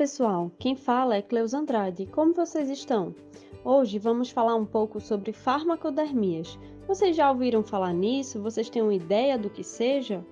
Pessoal, quem fala é Cleus Andrade. Como vocês estão? Hoje vamos falar um pouco sobre farmacodermias. Vocês já ouviram falar nisso? Vocês têm uma ideia do que seja?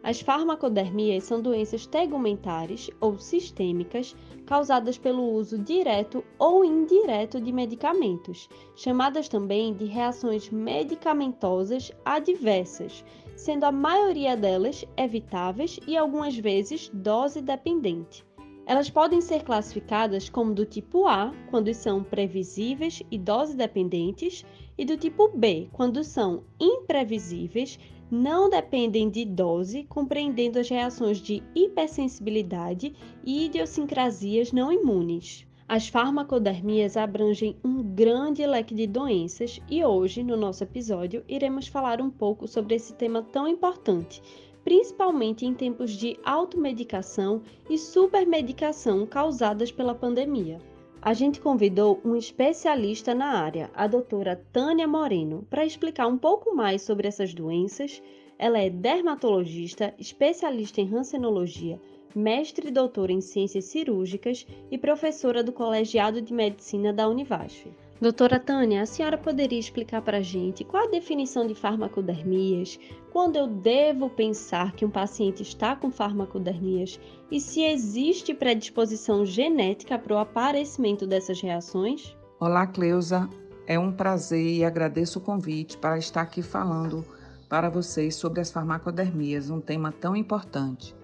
As farmacodermias são doenças tegumentares ou sistêmicas causadas pelo uso direto ou indireto de medicamentos, chamadas também de reações medicamentosas adversas, sendo a maioria delas evitáveis e algumas vezes dose dependente. Elas podem ser classificadas como do tipo A, quando são previsíveis e dose dependentes, e do tipo B, quando são imprevisíveis, não dependem de dose, compreendendo as reações de hipersensibilidade e idiosincrasias não imunes. As farmacodermias abrangem um grande leque de doenças e hoje, no nosso episódio, iremos falar um pouco sobre esse tema tão importante, principalmente em tempos de automedicação e supermedicação causadas pela pandemia. A gente convidou um especialista na área, a doutora Tânia Moreno, para explicar um pouco mais sobre essas doenças. Ela é dermatologista, especialista em rancenologia, mestre e doutora em ciências cirúrgicas e professora do Colegiado de Medicina da Univasf. Doutora Tânia, a senhora poderia explicar para a gente qual a definição de farmacodermias, quando eu devo pensar que um paciente está com farmacodermias e se existe predisposição genética para o aparecimento dessas reações? Olá, Cleusa. É um prazer e agradeço o convite para estar aqui falando para vocês sobre as farmacodermias, um tema tão importante.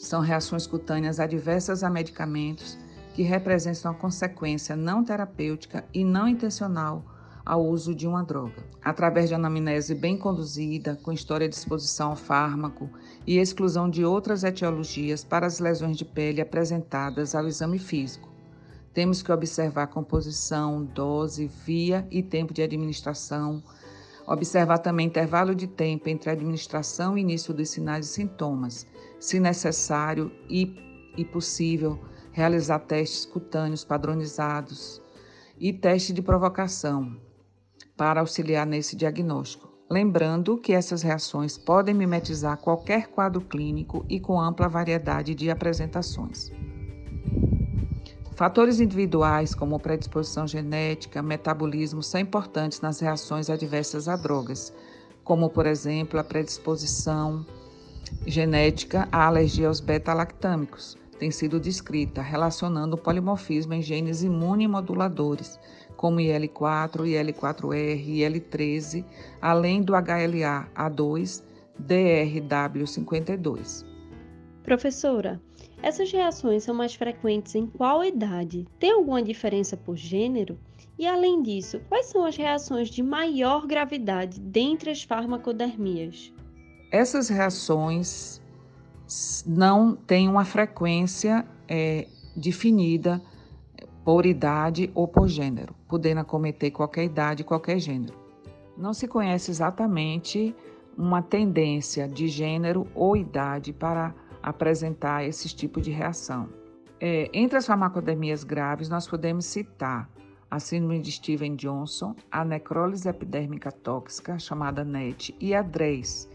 São reações cutâneas adversas a medicamentos que representam a consequência não terapêutica e não intencional ao uso de uma droga. Através de anamnese bem conduzida, com história de exposição ao fármaco e exclusão de outras etiologias para as lesões de pele apresentadas ao exame físico. Temos que observar composição, dose, via e tempo de administração. Observar também intervalo de tempo entre administração e início dos sinais e sintomas, se necessário e, e possível realizar testes cutâneos padronizados e teste de provocação para auxiliar nesse diagnóstico. Lembrando que essas reações podem mimetizar qualquer quadro clínico e com ampla variedade de apresentações. Fatores individuais, como predisposição genética, metabolismo, são importantes nas reações adversas a drogas, como, por exemplo, a predisposição genética à alergia aos beta-lactâmicos, tem sido descrita relacionando o polimorfismo em genes imunomoduladores, como IL4, IL4R, IL13, além do HLA-A2, DRW52. Professora, essas reações são mais frequentes em qual idade? Tem alguma diferença por gênero? E além disso, quais são as reações de maior gravidade dentre as farmacodermias? Essas reações não tem uma frequência é, definida por idade ou por gênero, podendo acometer qualquer idade qualquer gênero. Não se conhece exatamente uma tendência de gênero ou idade para apresentar esse tipo de reação. É, entre as farmacodemias graves, nós podemos citar a síndrome de Steven Johnson, a necrólise epidérmica tóxica, chamada NET, e a DRES,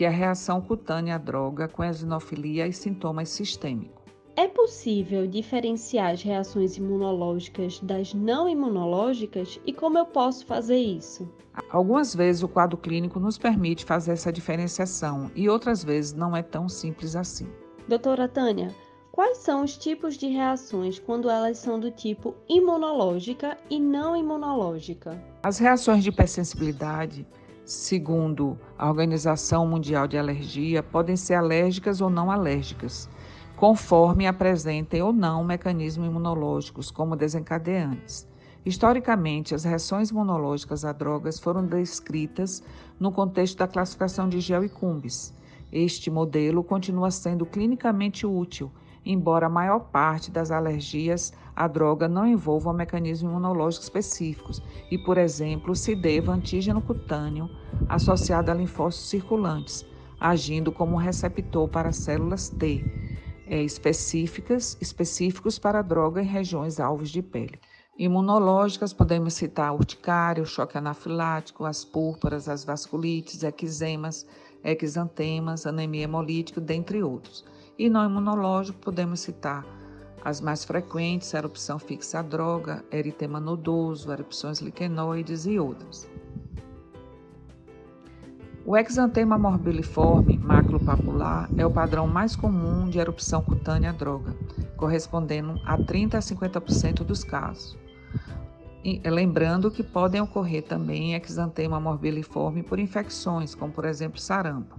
que é a reação cutânea à droga com eosinofilia e sintomas sistêmicos. É possível diferenciar as reações imunológicas das não imunológicas e como eu posso fazer isso? Algumas vezes o quadro clínico nos permite fazer essa diferenciação e outras vezes não é tão simples assim. Doutora Tânia, quais são os tipos de reações quando elas são do tipo imunológica e não imunológica? As reações de hipersensibilidade segundo a Organização Mundial de Alergia, podem ser alérgicas ou não alérgicas, conforme apresentem ou não mecanismos imunológicos como desencadeantes. Historicamente, as reações imunológicas a drogas foram descritas no contexto da classificação de gel e cumbis. Este modelo continua sendo clinicamente útil embora a maior parte das alergias à droga não envolvam mecanismos imunológicos específicos e, por exemplo, se deva antígeno cutâneo associado a linfócitos circulantes, agindo como receptor para células T é, específicas, específicos para a droga em regiões alvos de pele. Imunológicas, podemos citar a urticária, o choque anafilático, as púrpuras, as vasculites, eczemas, exantemas, anemia hemolítica, dentre outros. E não imunológico, podemos citar as mais frequentes, erupção fixa à droga, eritema nodoso, erupções liquenoides e outras. O exantema morbiliforme maculopapular é o padrão mais comum de erupção cutânea à droga, correspondendo a 30 a 50% dos casos. E, lembrando que podem ocorrer também exantema morbiliforme por infecções, como por exemplo sarampo.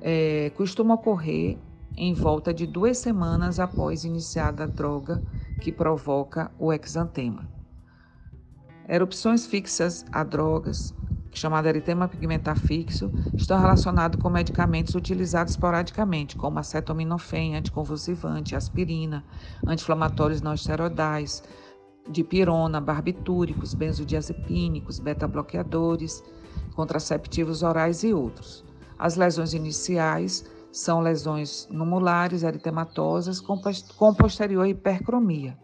É, costuma ocorrer em volta de duas semanas após iniciada a droga que provoca o exantema. Erupções fixas a drogas, chamada eritema pigmentar fixo, estão relacionados com medicamentos utilizados esporadicamente, como acetaminofém, anticonvulsivante, aspirina, anti-inflamatórios não esteroidais, dipirona, barbitúricos, benzodiazepínicos, beta-bloqueadores, contraceptivos orais e outros. As lesões iniciais são lesões numulares eritematosas com, posterior hipercromia.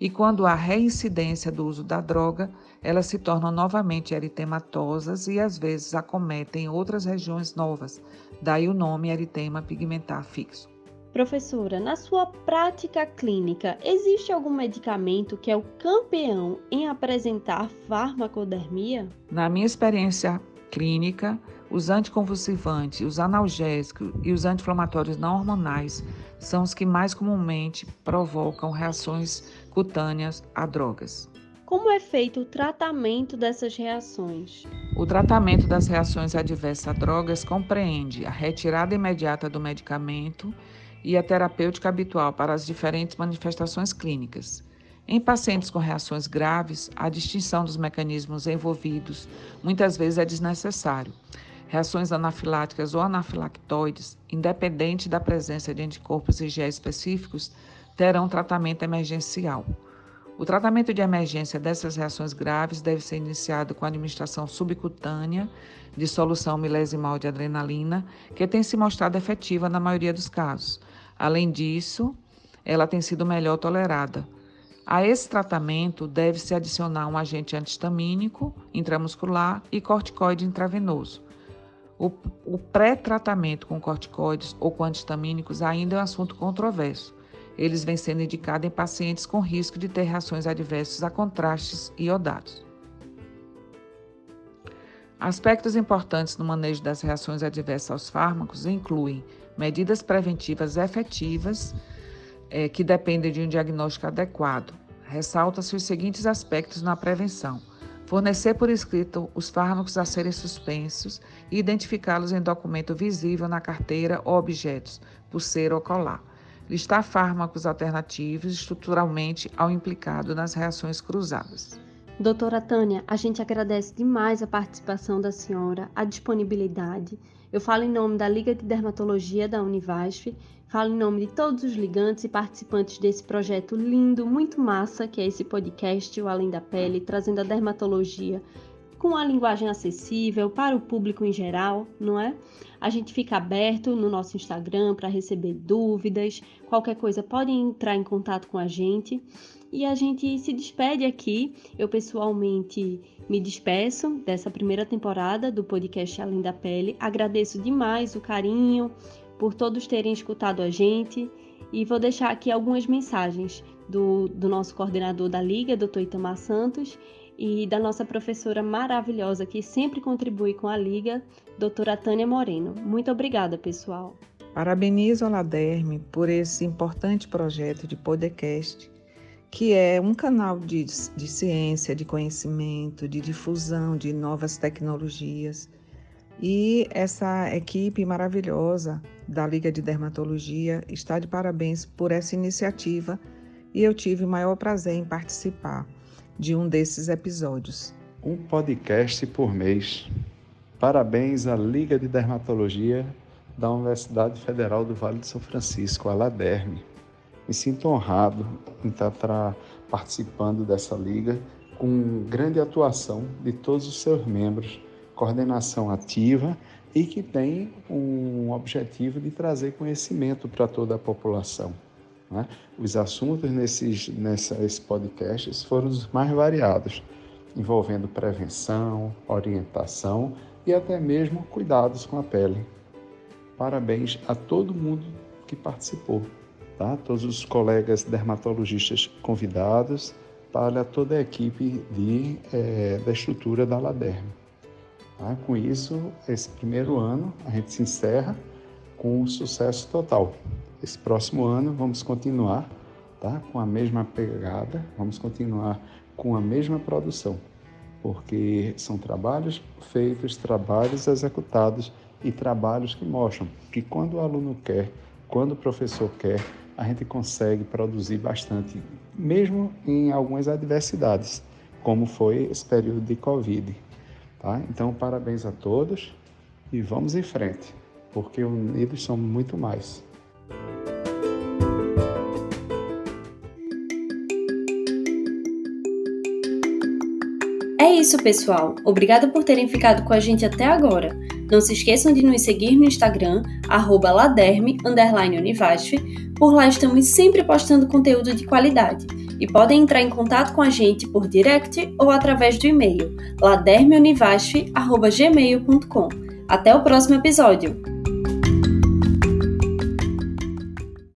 E quando há reincidência do uso da droga, elas se tornam novamente eritematosas e às vezes acometem outras regiões novas, daí o nome eritema pigmentar fixo. Professora, na sua prática clínica, existe algum medicamento que é o campeão em apresentar farmacodermia? Na minha experiência clínica, os anticonvulsivantes, os analgésicos e os anti-inflamatórios não hormonais são os que mais comumente provocam reações cutâneas a drogas. Como é feito o tratamento dessas reações? O tratamento das reações adversas a drogas compreende a retirada imediata do medicamento e a terapêutica habitual para as diferentes manifestações clínicas. Em pacientes com reações graves, a distinção dos mecanismos envolvidos muitas vezes é desnecessário. Reações anafiláticas ou anafilactoides, independente da presença de anticorpos IgE específicos, terão tratamento emergencial. O tratamento de emergência dessas reações graves deve ser iniciado com a administração subcutânea de solução milesimal de adrenalina, que tem se mostrado efetiva na maioria dos casos. Além disso, ela tem sido melhor tolerada. A esse tratamento deve-se adicionar um agente antihistamínico intramuscular e corticoide intravenoso. O, o pré-tratamento com corticoides ou com antihistamínicos ainda é um assunto controverso. Eles vêm sendo indicados em pacientes com risco de ter reações adversas a contrastes iodados. Aspectos importantes no manejo das reações adversas aos fármacos incluem medidas preventivas efetivas é, que dependem de um diagnóstico adequado. Ressalta-se os seguintes aspectos na prevenção: fornecer por escrito os fármacos a serem suspensos e identificá-los em documento visível na carteira ou objetos, pulseira ou colar listar fármacos alternativos estruturalmente ao implicado nas reações cruzadas. Doutora Tânia, a gente agradece demais a participação da senhora, a disponibilidade. Eu falo em nome da Liga de Dermatologia da Univasf, falo em nome de todos os ligantes e participantes desse projeto lindo, muito massa, que é esse podcast, o Além da Pele, trazendo a dermatologia com a linguagem acessível para o público em geral, não é? A gente fica aberto no nosso Instagram para receber dúvidas, qualquer coisa podem entrar em contato com a gente. E a gente se despede aqui. Eu pessoalmente me despeço dessa primeira temporada do podcast Além da Pele. Agradeço demais o carinho por todos terem escutado a gente e vou deixar aqui algumas mensagens do, do nosso coordenador da Liga, Dr. Itamar Santos, e da nossa professora maravilhosa que sempre contribui com a Liga, doutora Tânia Moreno. Muito obrigada, pessoal. Parabenizo a Laderme por esse importante projeto de podcast, que é um canal de, de ciência, de conhecimento, de difusão de novas tecnologias. E essa equipe maravilhosa da Liga de Dermatologia está de parabéns por essa iniciativa e eu tive o maior prazer em participar de um desses episódios. Um podcast por mês. Parabéns à Liga de Dermatologia da Universidade Federal do Vale do São Francisco, a LADERME. Me sinto honrado em estar participando dessa liga com grande atuação de todos os seus membros, coordenação ativa e que tem um objetivo de trazer conhecimento para toda a população. Né? Os assuntos nesses, nesses podcasts foram os mais variados, envolvendo prevenção, orientação e até mesmo cuidados com a pele. Parabéns a todo mundo que participou, tá? todos os colegas dermatologistas convidados, para toda a equipe de, é, da estrutura da Laderme. Tá? Com isso, esse primeiro ano a gente se encerra com um sucesso total. Esse próximo ano vamos continuar tá? com a mesma pegada, vamos continuar com a mesma produção, porque são trabalhos feitos, trabalhos executados e trabalhos que mostram que quando o aluno quer, quando o professor quer, a gente consegue produzir bastante, mesmo em algumas adversidades, como foi esse período de Covid. Tá? Então, parabéns a todos e vamos em frente, porque unidos somos muito mais. É isso, pessoal. Obrigada por terem ficado com a gente até agora. Não se esqueçam de nos seguir no Instagram, laderme_univasf. Por lá estamos sempre postando conteúdo de qualidade. E podem entrar em contato com a gente por direct ou através do e-mail ladermeunivasf.gmail.com. Até o próximo episódio!